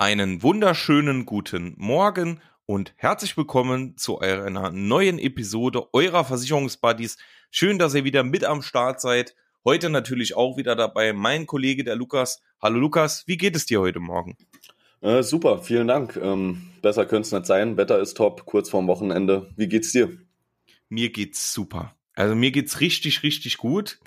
Einen wunderschönen guten Morgen und herzlich willkommen zu einer neuen Episode eurer Versicherungsbuddies. Schön, dass ihr wieder mit am Start seid. Heute natürlich auch wieder dabei mein Kollege, der Lukas. Hallo Lukas, wie geht es dir heute Morgen? Äh, super, vielen Dank. Ähm, besser könnte es nicht sein. Wetter ist top, kurz vorm Wochenende. Wie geht's dir? Mir geht's super. Also mir geht's richtig, richtig gut.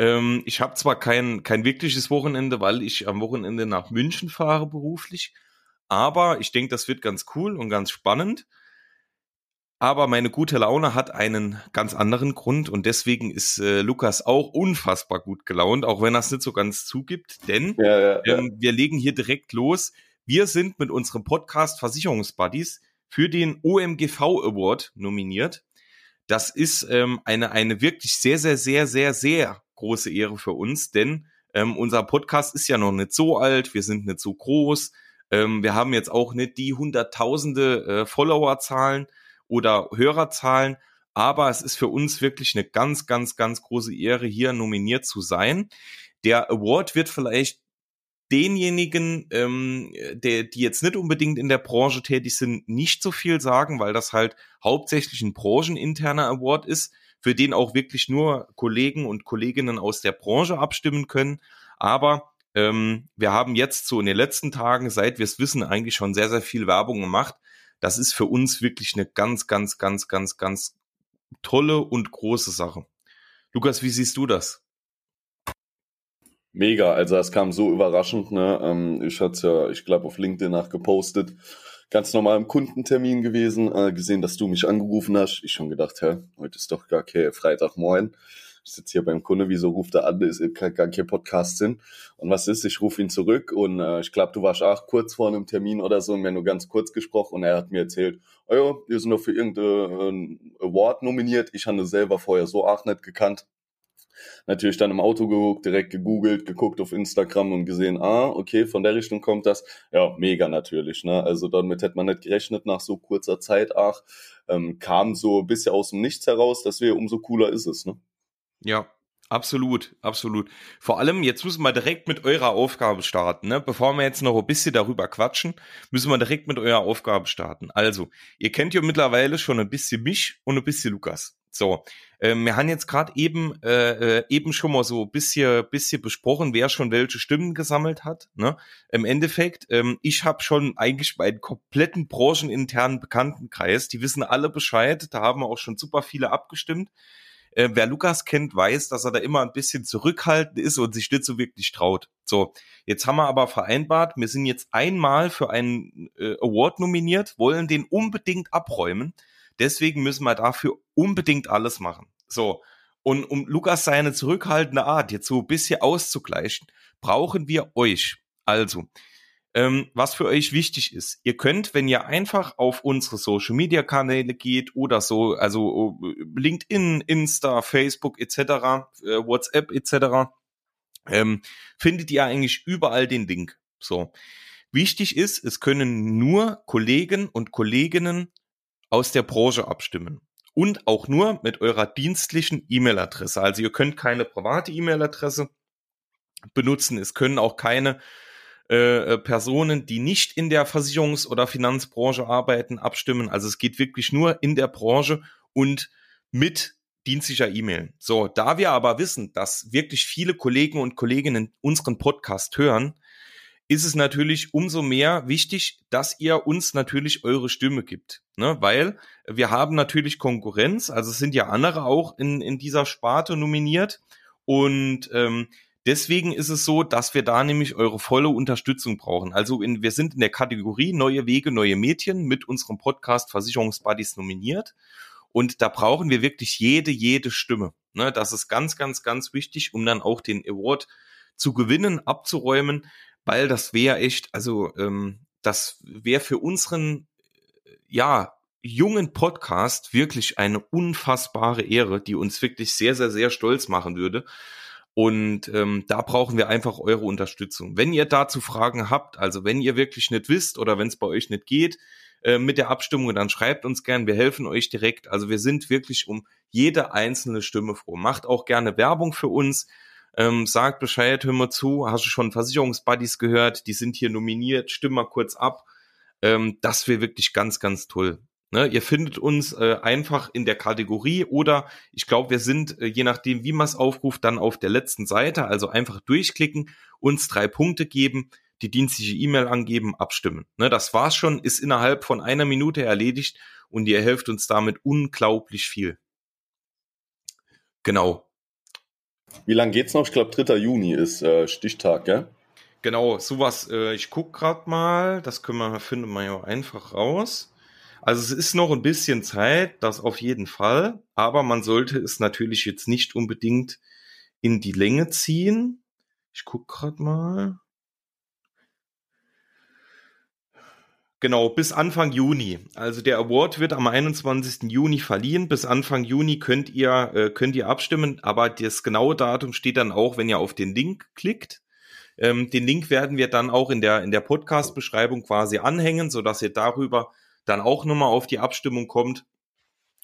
Ähm, ich habe zwar kein, kein wirkliches Wochenende, weil ich am Wochenende nach München fahre beruflich, aber ich denke, das wird ganz cool und ganz spannend. Aber meine gute Laune hat einen ganz anderen Grund und deswegen ist äh, Lukas auch unfassbar gut gelaunt, auch wenn er es nicht so ganz zugibt, denn ja, ja, ja. Ähm, wir legen hier direkt los. Wir sind mit unserem Podcast Versicherungsbuddies für den OMGV Award nominiert. Das ist ähm, eine, eine wirklich sehr, sehr, sehr, sehr, sehr große Ehre für uns, denn ähm, unser Podcast ist ja noch nicht so alt, wir sind nicht so groß, ähm, wir haben jetzt auch nicht die hunderttausende äh, Followerzahlen oder Hörerzahlen, aber es ist für uns wirklich eine ganz, ganz, ganz große Ehre, hier nominiert zu sein. Der Award wird vielleicht denjenigen, ähm, der, die jetzt nicht unbedingt in der Branche tätig sind, nicht so viel sagen, weil das halt hauptsächlich ein brancheninterner Award ist für den auch wirklich nur Kollegen und Kolleginnen aus der Branche abstimmen können. Aber ähm, wir haben jetzt so in den letzten Tagen, seit wir es wissen, eigentlich schon sehr, sehr viel Werbung gemacht. Das ist für uns wirklich eine ganz, ganz, ganz, ganz, ganz tolle und große Sache. Lukas, wie siehst du das? Mega, also es kam so überraschend, ne? Ähm, ich hatte ja, ich glaube, auf LinkedIn nachgepostet ganz normal im Kundentermin gewesen, äh, gesehen, dass du mich angerufen hast. Ich schon gedacht, hä, heute ist doch gar kein Freitagmorgen. Ich sitze hier beim Kunde, wieso ruft er an, ist gar kein Podcast sind. Und was ist, ich rufe ihn zurück und äh, ich glaube, du warst auch kurz vor einem Termin oder so und wir haben nur ganz kurz gesprochen und er hat mir erzählt, oh ja, wir sind doch für irgendein Award nominiert. Ich habe selber vorher so auch nicht gekannt. Natürlich dann im Auto geguckt, direkt gegoogelt, geguckt auf Instagram und gesehen, ah, okay, von der Richtung kommt das. Ja, mega natürlich, ne? Also damit hätte man nicht gerechnet nach so kurzer Zeit, ach, ähm, kam so ein bisschen aus dem Nichts heraus, wir umso cooler ist es, ne? Ja, Absolut, absolut. Vor allem, jetzt müssen wir direkt mit eurer Aufgabe starten. Ne? Bevor wir jetzt noch ein bisschen darüber quatschen, müssen wir direkt mit eurer Aufgabe starten. Also, ihr kennt ja mittlerweile schon ein bisschen mich und ein bisschen Lukas. So, äh, wir haben jetzt gerade eben äh, äh, eben schon mal so bisschen bisschen besprochen, wer schon welche Stimmen gesammelt hat. Ne? Im Endeffekt, ähm, ich habe schon eigentlich meinen kompletten brancheninternen Bekanntenkreis, die wissen alle Bescheid. Da haben wir auch schon super viele abgestimmt. Äh, wer Lukas kennt, weiß, dass er da immer ein bisschen zurückhaltend ist und sich nicht so wirklich traut. So, jetzt haben wir aber vereinbart, wir sind jetzt einmal für einen äh, Award nominiert, wollen den unbedingt abräumen. Deswegen müssen wir dafür unbedingt alles machen. So. Und um Lukas seine zurückhaltende Art jetzt so ein bisschen auszugleichen, brauchen wir euch. Also, ähm, was für euch wichtig ist. Ihr könnt, wenn ihr einfach auf unsere Social Media Kanäle geht oder so, also äh, LinkedIn, Insta, Facebook etc., äh, WhatsApp etc., ähm, findet ihr eigentlich überall den Link. So. Wichtig ist, es können nur Kollegen und Kolleginnen aus der Branche abstimmen. Und auch nur mit eurer dienstlichen E-Mail-Adresse. Also ihr könnt keine private E-Mail-Adresse benutzen. Es können auch keine äh, Personen, die nicht in der Versicherungs- oder Finanzbranche arbeiten, abstimmen. Also es geht wirklich nur in der Branche und mit dienstlicher E-Mail. So, da wir aber wissen, dass wirklich viele Kollegen und Kolleginnen unseren Podcast hören, ist es natürlich umso mehr wichtig, dass ihr uns natürlich eure Stimme gibt. Ne? Weil wir haben natürlich Konkurrenz, also es sind ja andere auch in, in dieser Sparte nominiert. Und ähm, deswegen ist es so, dass wir da nämlich eure volle Unterstützung brauchen. Also in, wir sind in der Kategorie Neue Wege, neue Mädchen mit unserem Podcast Versicherungsbuddies nominiert. Und da brauchen wir wirklich jede, jede Stimme. Ne? Das ist ganz, ganz, ganz wichtig, um dann auch den Award zu gewinnen, abzuräumen weil das wäre echt, also ähm, das wäre für unseren, ja, jungen Podcast wirklich eine unfassbare Ehre, die uns wirklich sehr, sehr, sehr stolz machen würde. Und ähm, da brauchen wir einfach eure Unterstützung. Wenn ihr dazu Fragen habt, also wenn ihr wirklich nicht wisst oder wenn es bei euch nicht geht äh, mit der Abstimmung, dann schreibt uns gern, wir helfen euch direkt. Also wir sind wirklich um jede einzelne Stimme froh. Macht auch gerne Werbung für uns Ähm, sagt Bescheid, hör mal zu, hast du schon Versicherungsbuddies gehört, die sind hier nominiert, stimm mal kurz ab. Ähm, das wäre wirklich ganz, ganz toll. Ne, ihr findet uns äh, einfach in der Kategorie oder ich glaube, wir sind, äh, je nachdem, wie man es aufruft, dann auf der letzten Seite. Also einfach durchklicken, uns drei Punkte geben, die dienstliche E-Mail angeben, abstimmen. Ne, das war's schon, ist innerhalb von einer Minute erledigt und ihr helft uns damit unglaublich viel. Genau. Wie lange geht's noch? Ich glaube, 3. Juni ist äh, Stichtag, gell? Genau, sowas, äh, ich guck grad mal, das können wir, finden wir ja einfach raus. Also es ist noch ein bisschen Zeit, das auf jeden Fall, aber man sollte es natürlich jetzt nicht unbedingt in die Länge ziehen. Ich guck grad mal. Genau, bis Anfang Juni. Also der Award wird am 21. Juni verliehen. Bis Anfang Juni könnt ihr, äh, könnt ihr abstimmen, aber das genaue Datum steht dann auch, wenn ihr auf den Link klickt. Ähm, den Link werden wir dann auch in der, in der Podcast-Beschreibung quasi anhängen, sodass ihr darüber dann auch nochmal auf die Abstimmung kommt.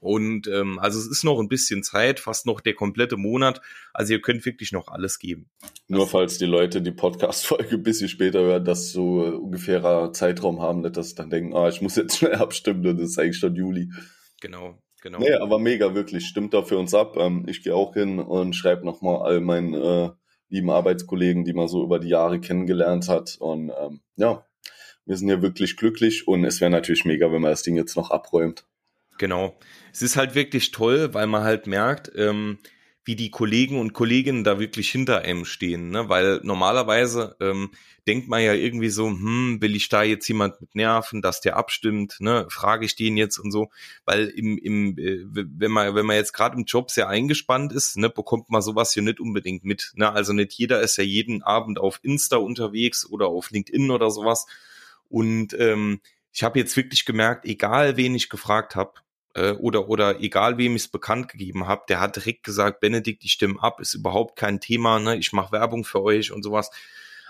Und ähm, also es ist noch ein bisschen Zeit, fast noch der komplette Monat. Also ihr könnt wirklich noch alles geben. Nur falls die Leute die Podcast-Folge ein bisschen später hören, dass so ungefährer Zeitraum haben, nicht, dass sie dann denken, ah, ich muss jetzt schnell abstimmen, das ist eigentlich schon Juli. Genau, genau. Nee, aber mega, wirklich. Stimmt da für uns ab. Ähm, ich gehe auch hin und schreibe nochmal all meinen äh, lieben Arbeitskollegen, die man so über die Jahre kennengelernt hat. Und ähm, ja, wir sind ja wirklich glücklich und es wäre natürlich mega, wenn man das Ding jetzt noch abräumt. Genau. Es ist halt wirklich toll, weil man halt merkt, ähm, wie die Kollegen und Kolleginnen da wirklich hinter einem stehen, ne? Weil normalerweise ähm, denkt man ja irgendwie so, hm, will ich da jetzt jemand mit nerven, dass der abstimmt, ne? Frage ich den jetzt und so, weil im, im äh, wenn man wenn man jetzt gerade im Job sehr eingespannt ist, ne, bekommt man sowas hier nicht unbedingt mit, ne? Also nicht jeder ist ja jeden Abend auf Insta unterwegs oder auf LinkedIn oder sowas und ähm, ich habe jetzt wirklich gemerkt, egal wen ich gefragt habe, äh, oder, oder egal wem ich es bekannt gegeben habe, der hat direkt gesagt, Benedikt, ich stimme ab, ist überhaupt kein Thema, ne? ich mache Werbung für euch und sowas.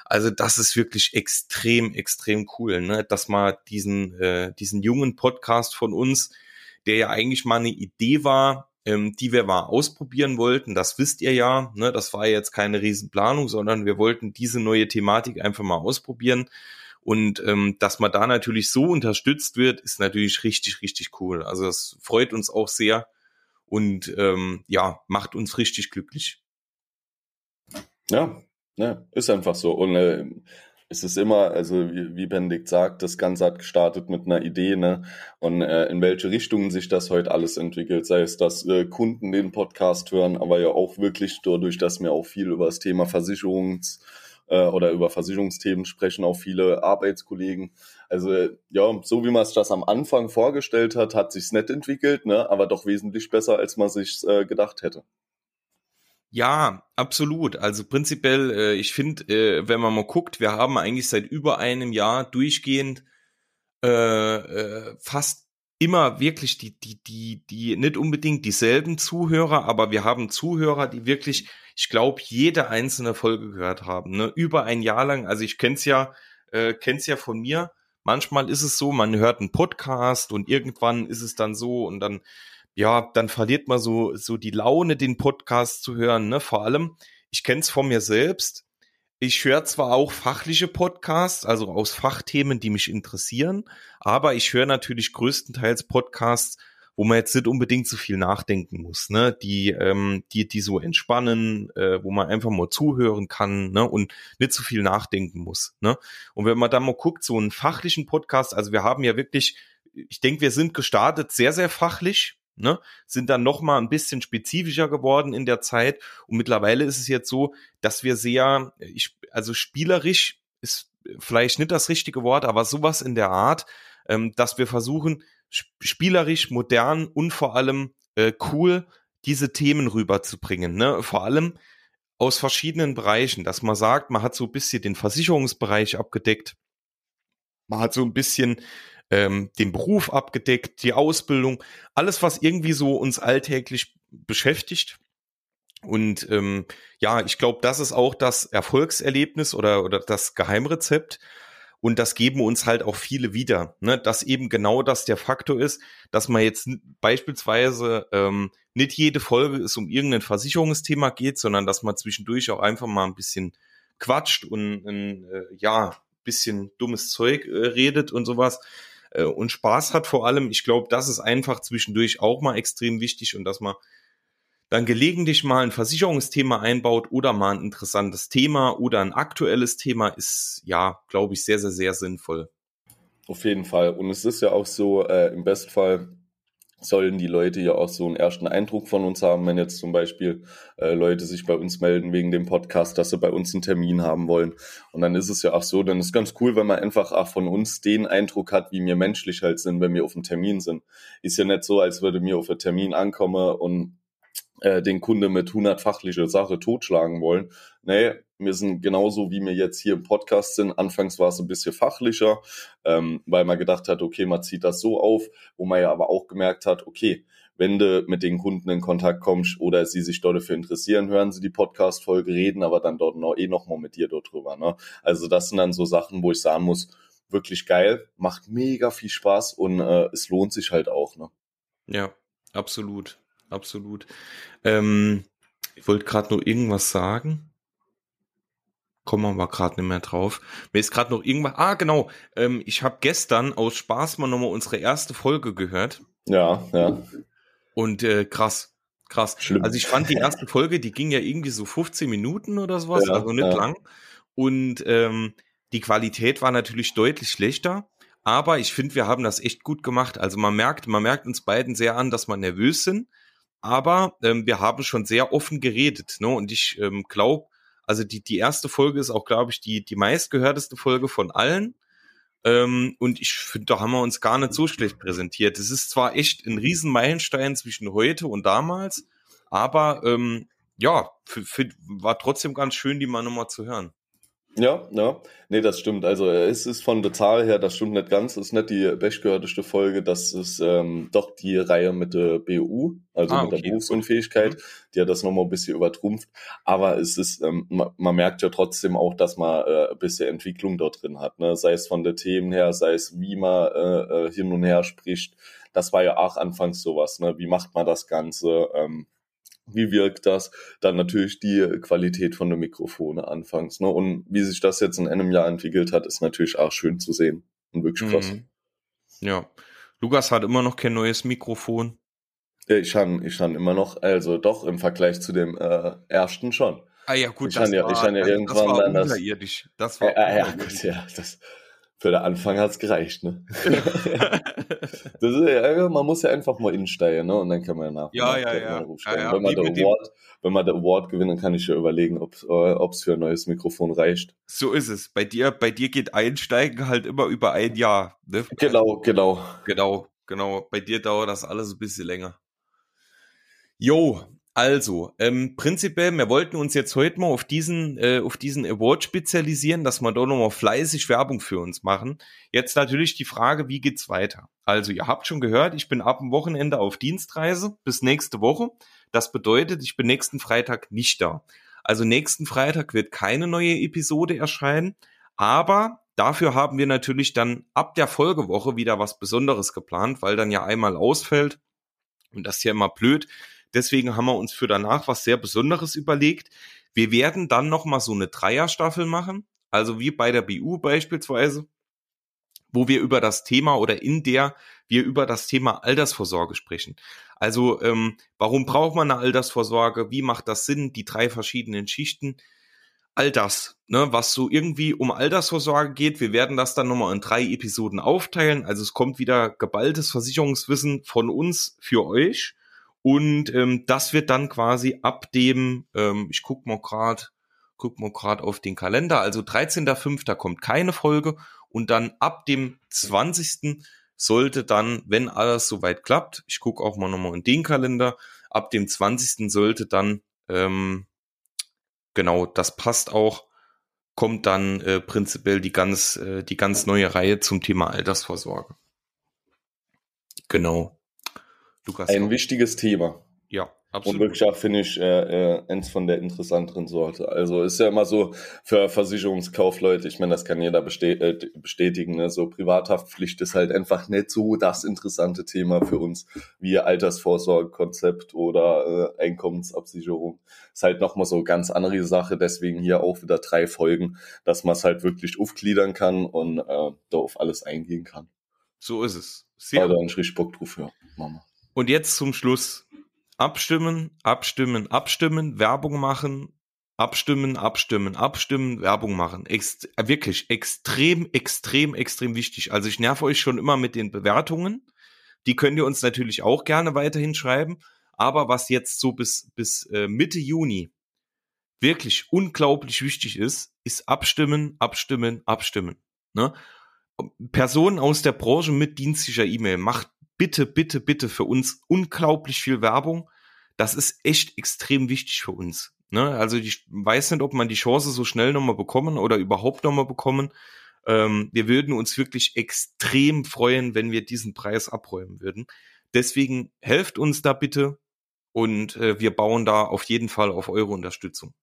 Also das ist wirklich extrem, extrem cool, ne? dass mal diesen, äh, diesen jungen Podcast von uns, der ja eigentlich mal eine Idee war, ähm, die wir mal ausprobieren wollten, das wisst ihr ja, ne? das war jetzt keine Riesenplanung, sondern wir wollten diese neue Thematik einfach mal ausprobieren und ähm, dass man da natürlich so unterstützt wird, ist natürlich richtig, richtig cool. Also das freut uns auch sehr und ähm, ja, macht uns richtig glücklich. Ja, ja, ist einfach so. Und äh, es ist immer, also wie, wie Benedikt sagt, das Ganze hat gestartet mit einer Idee, ne? Und äh, in welche Richtungen sich das heute alles entwickelt, sei es, dass äh, Kunden den Podcast hören, aber ja auch wirklich dadurch, dass wir auch viel über das Thema Versicherungs- äh, oder über Versicherungsthemen sprechen auch viele Arbeitskollegen. Also ja, so wie man es das am Anfang vorgestellt hat, hat sich's nett entwickelt, ne? aber doch wesentlich besser, als man sich äh, gedacht hätte. Ja, absolut. Also prinzipiell, äh, ich finde, äh, wenn man mal guckt, wir haben eigentlich seit über einem Jahr durchgehend äh, äh, fast immer wirklich die, die, die, die, nicht unbedingt dieselben Zuhörer, aber wir haben Zuhörer, die wirklich, ich glaube, jede einzelne Folge gehört haben, ne? Über ein Jahr lang. Also ich kenn's ja, äh, kenn's ja von mir. Manchmal ist es so, man hört einen Podcast und irgendwann ist es dann so und dann, ja, dann verliert man so, so die Laune, den Podcast zu hören, ne? Vor allem, ich kenn's von mir selbst ich höre zwar auch fachliche Podcasts, also aus Fachthemen, die mich interessieren, aber ich höre natürlich größtenteils Podcasts, wo man jetzt nicht unbedingt so viel nachdenken muss, ne? Die, ähm, die, die so entspannen, äh, wo man einfach mal zuhören kann, ne? Und nicht so viel nachdenken muss, ne? Und wenn man dann mal guckt, so einen fachlichen Podcast, also wir haben ja wirklich, ich denke, wir sind gestartet sehr, sehr fachlich, ne, sind dann noch mal ein bisschen spezifischer geworden in der Zeit und mittlerweile ist es jetzt so, dass wir sehr, ich, also spielerisch ist vielleicht nicht das richtige Wort, aber sowas in der Art, ähm, dass wir versuchen, spielerisch, modern und vor allem äh, cool diese Themen rüberzubringen, ne, vor allem aus verschiedenen Bereichen, dass man sagt, man hat so ein bisschen den Versicherungsbereich abgedeckt, man hat so ein bisschen ähm, den Beruf abgedeckt, die Ausbildung, alles, was irgendwie so uns alltäglich beschäftigt. Und ähm, ja, ich glaube, das ist auch das Erfolgserlebnis oder, oder das Geheimrezept. Und das geben uns halt auch viele wieder, ne? dass eben genau das der Faktor ist, dass man jetzt beispielsweise ähm, nicht jede Folge es um irgendein Versicherungsthema geht, sondern dass man zwischendurch auch einfach mal ein bisschen quatscht und ein äh, ja bisschen dummes Zeug äh, redet und sowas äh, und Spaß hat vor allem. Ich glaube, das ist einfach zwischendurch auch mal extrem wichtig und dass man dann gelegentlich mal ein Versicherungsthema einbaut oder mal ein interessantes Thema oder ein aktuelles Thema ist, ja, glaube ich, sehr, sehr, sehr sinnvoll. Auf jeden Fall. Und es ist ja auch so, äh, im Bestfall sollen die Leute ja auch so einen ersten Eindruck von uns haben, wenn jetzt zum Beispiel äh, Leute sich bei uns melden wegen dem Podcast, dass sie bei uns einen Termin haben wollen. Und dann ist es ja auch so, dann ist ganz cool, wenn man einfach auch von uns den Eindruck hat, wie wir menschlich halt sind, wenn wir auf einem Termin sind. Ist ja nicht so, als würde mir auf einen Termin ankommen und äh, den Kunde mit 100 fachliche Sache totschlagen wollen. Nee, wir sind genauso, wie wir jetzt hier im Podcast sind. Anfangs war es ein bisschen fachlicher, ähm, weil man gedacht hat, okay, man zieht das so auf, wo man ja aber auch gemerkt hat, okay, wenn du mit den Kunden in Kontakt kommst oder sie sich dort dafür interessieren, hören sie die Podcast-Folge, reden aber dann dort noch, eh noch mal mit dir dort drüber. Ne? Also das sind dann so Sachen, wo ich sagen muss, wirklich geil, macht mega viel Spaß und äh, es lohnt sich halt auch. Ne? Ja, absolut absolut. Ähm, ich wollte gerade noch irgendwas sagen. Kommen wir aber gerade nicht mehr drauf. Mir ist gerade noch irgendwas. Ah, genau. Ähm, ich habe gestern aus Spaß mal nochmal unsere erste Folge gehört. Ja, ja. Und äh, krass, krass. Schlimm. Also ich fand die erste Folge, die ging ja irgendwie so 15 Minuten oder sowas, ja, also nicht ja. lang. Und ähm, die Qualität war natürlich deutlich schlechter. Aber ich finde, wir haben das echt gut gemacht. Also man merkt, man merkt uns beiden sehr an, dass wir nervös sind aber ähm, wir haben schon sehr offen geredet, ne? Und ich ähm, glaube, also die, die erste Folge ist auch, glaube ich, die, die meistgehörteste Folge von allen. Ähm, und ich finde, da haben wir uns gar nicht so schlecht präsentiert. Es ist zwar echt ein Riesenmeilenstein zwischen heute und damals, aber ähm, ja, für, für, war trotzdem ganz schön, die mal nochmal zu hören. Ja, ja. Nee, das stimmt. Also es ist von der Zahl her, das stimmt nicht ganz. Es ist nicht die bestgehörteste Folge. Das ist ähm, doch die Reihe mit der BU, also ah, mit okay. der Berufsunfähigkeit. Mhm. Die hat das nochmal ein bisschen übertrumpft. Aber es ist, ähm, man, man, merkt ja trotzdem auch, dass man äh, ein bisschen Entwicklung dort drin hat. Ne? Sei es von der Themen her, sei es wie man äh, äh hin und her spricht. Das war ja auch anfangs sowas. Ne? Wie macht man das Ganze? Ähm, wie wirkt das? Dann natürlich die Qualität von der Mikrofone anfangs. Ne? Und wie sich das jetzt in einem Jahr entwickelt hat, ist natürlich auch schön zu sehen und wirklich krass. Mhm. Ja. Lukas hat immer noch kein neues Mikrofon. Ich habe ich hab immer noch, also doch im Vergleich zu dem äh, ersten schon. Ah ja, gut, ich das, ja, war, ich ja irgendwann das war dann das, war äh, ja, gut, ja, das, für den Anfang hat's gereicht, ne? das ist, ja, man muss ja einfach mal insteigen, ne? Und dann kann man ja nach. Ja, ja, ja. ja, ja. Wenn, man der Award, wenn man der Award gewinnt, dann kann ich ja überlegen, ob es für ein neues Mikrofon reicht. So ist es. Bei dir, bei dir geht Einsteigen halt immer über ein Jahr. Ne? Genau, genau. Genau, genau. Bei dir dauert das alles ein bisschen länger. Jo, also, ähm, prinzipiell, wir wollten uns jetzt heute mal auf diesen, äh, auf diesen Award spezialisieren, dass wir da nochmal fleißig Werbung für uns machen. Jetzt natürlich die Frage, wie geht's weiter? Also, ihr habt schon gehört, ich bin ab dem Wochenende auf Dienstreise bis nächste Woche. Das bedeutet, ich bin nächsten Freitag nicht da. Also nächsten Freitag wird keine neue Episode erscheinen, aber dafür haben wir natürlich dann ab der Folgewoche wieder was Besonderes geplant, weil dann ja einmal ausfällt. Und das ist ja immer blöd Deswegen haben wir uns für danach was sehr Besonderes überlegt. Wir werden dann noch mal so eine Dreierstaffel machen, also wie bei der BU beispielsweise, wo wir über das Thema oder in der wir über das Thema Altersvorsorge sprechen. Also ähm, warum braucht man eine Altersvorsorge? Wie macht das Sinn? Die drei verschiedenen Schichten. All das, ne, was so irgendwie um Altersvorsorge geht. Wir werden das dann nochmal in drei Episoden aufteilen. Also es kommt wieder geballtes Versicherungswissen von uns für euch. Und ähm, das wird dann quasi ab dem, ähm, ich guck mal gerade, guck mal gerade auf den Kalender, also 13.05. kommt keine Folge und dann ab dem 20. sollte dann, wenn alles soweit klappt, ich gucke auch mal nochmal in den Kalender, ab dem 20. sollte dann, ähm, genau, das passt auch, kommt dann äh, prinzipiell die ganz, äh, die ganz neue Reihe zum Thema Altersvorsorge. Genau. Lukas. Ein wichtiges Thema. Ja. Absolut. Und wirklich auch, finde ich, äh, äh, eins von der interessanteren Sorte. Also ist ja immer so für Versicherungskaufleute, ich meine, das kann jeder äh, bestätigen, ne? so Privathaftpflicht ist halt einfach nicht so das interessante Thema für uns wie Altersvorsorgekonzept oder äh, Einkommensabsicherung. Ist halt nochmal so ganz andere Sache, deswegen hier auch wieder drei Folgen, dass man es halt wirklich aufgliedern kann und äh, da auf alles eingehen kann. So ist es. Sehr Aber da richtig Bock drauf, ja, Mama. Und jetzt zum Schluss abstimmen, abstimmen, abstimmen, Werbung machen, abstimmen, abstimmen, abstimmen, Werbung machen. Ext wirklich extrem, extrem, extrem wichtig. Also ich nerv euch schon immer mit den Bewertungen. Die könnt ihr uns natürlich auch gerne weiterhin schreiben. Aber was jetzt so bis, bis äh, Mitte Juni wirklich unglaublich wichtig ist, ist abstimmen, abstimmen, abstimmen. Ne? Personen aus der Branche mit dienstlicher E-Mail, macht bitte, bitte, bitte für uns unglaublich viel Werbung. Das ist echt extrem wichtig für uns. Ne? Also ich weiß nicht, ob man die Chance so schnell nochmal bekommen oder überhaupt nochmal bekommen. Ähm, wir würden uns wirklich extrem freuen, wenn wir diesen Preis abräumen würden. Deswegen helft uns da bitte und äh, wir bauen da auf jeden Fall auf eure Unterstützung.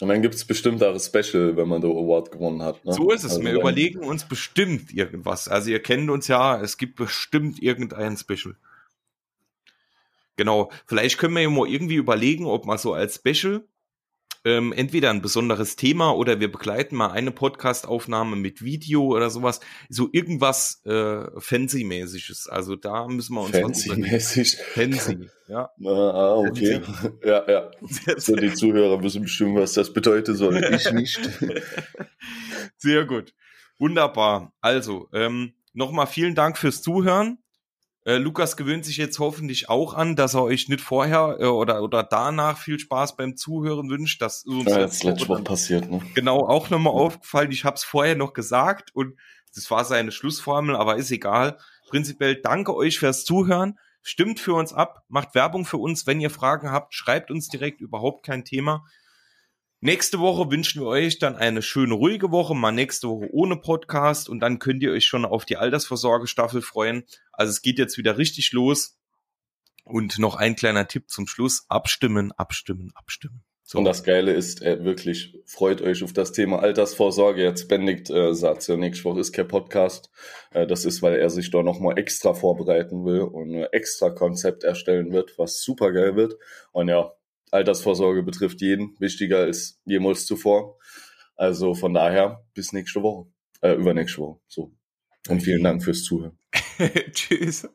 Und dann gibt es bestimmt auch ein Special, wenn man den Award gewonnen hat. Ne? So ist es. Also wir überlegen uns bestimmt irgendwas. Also ihr kennt uns ja, es gibt bestimmt irgendein Special. Genau. Vielleicht können wir ja mal irgendwie überlegen, ob man so als Special ähm, entweder ein besonderes Thema oder wir begleiten mal eine Podcast-Aufnahme mit Video oder sowas. So irgendwas äh, Fancy-mäßiges. Also da müssen wir uns Fancy-mäßig. Fancy, ja. Ah, okay. Fancy. Ja, ja. So, die Zuhörer wissen bestimmt, was das bedeuten soll. Ich nicht. Sehr gut. Wunderbar. Also, ähm, nochmal vielen Dank fürs Zuhören. Äh, Lukas gewöhnt sich jetzt hoffentlich auch an, dass er euch nicht vorher äh, oder, oder danach viel Spaß beim Zuhören wünscht. Das ist uns ja, jetzt letzte Woche passiert, ne? Genau, auch nochmal aufgefallen. Ich habe es vorher noch gesagt und das war seine Schlussformel, aber ist egal. Prinzipiell danke euch fürs Zuhören. Stimmt für uns ab, macht Werbung für uns. Wenn ihr Fragen habt, schreibt uns direkt, überhaupt kein Thema. Nächste Woche wünschen wir euch dann eine schöne, ruhige Woche, mal nächste Woche ohne Podcast und dann könnt ihr euch schon auf die Altersvorsorgestaffel freuen. Also es geht jetzt wieder richtig los. Und noch ein kleiner Tipp zum Schluss. Abstimmen, abstimmen, abstimmen. So. Und das Geile ist, äh, wirklich, freut euch auf das Thema Altersvorsorge. Jetzt Bendigt äh, sagt ja, nächste Woche ist kein Podcast. Äh, das ist, weil er sich da nochmal extra vorbereiten will und ein extra Konzept erstellen wird, was super geil wird. Und ja, Altersvorsorge betrifft jeden, wichtiger als jemals zuvor. Also von daher bis nächste Woche, äh, übernächste Woche. So. Und vielen Dank fürs Zuhören. Tschüss.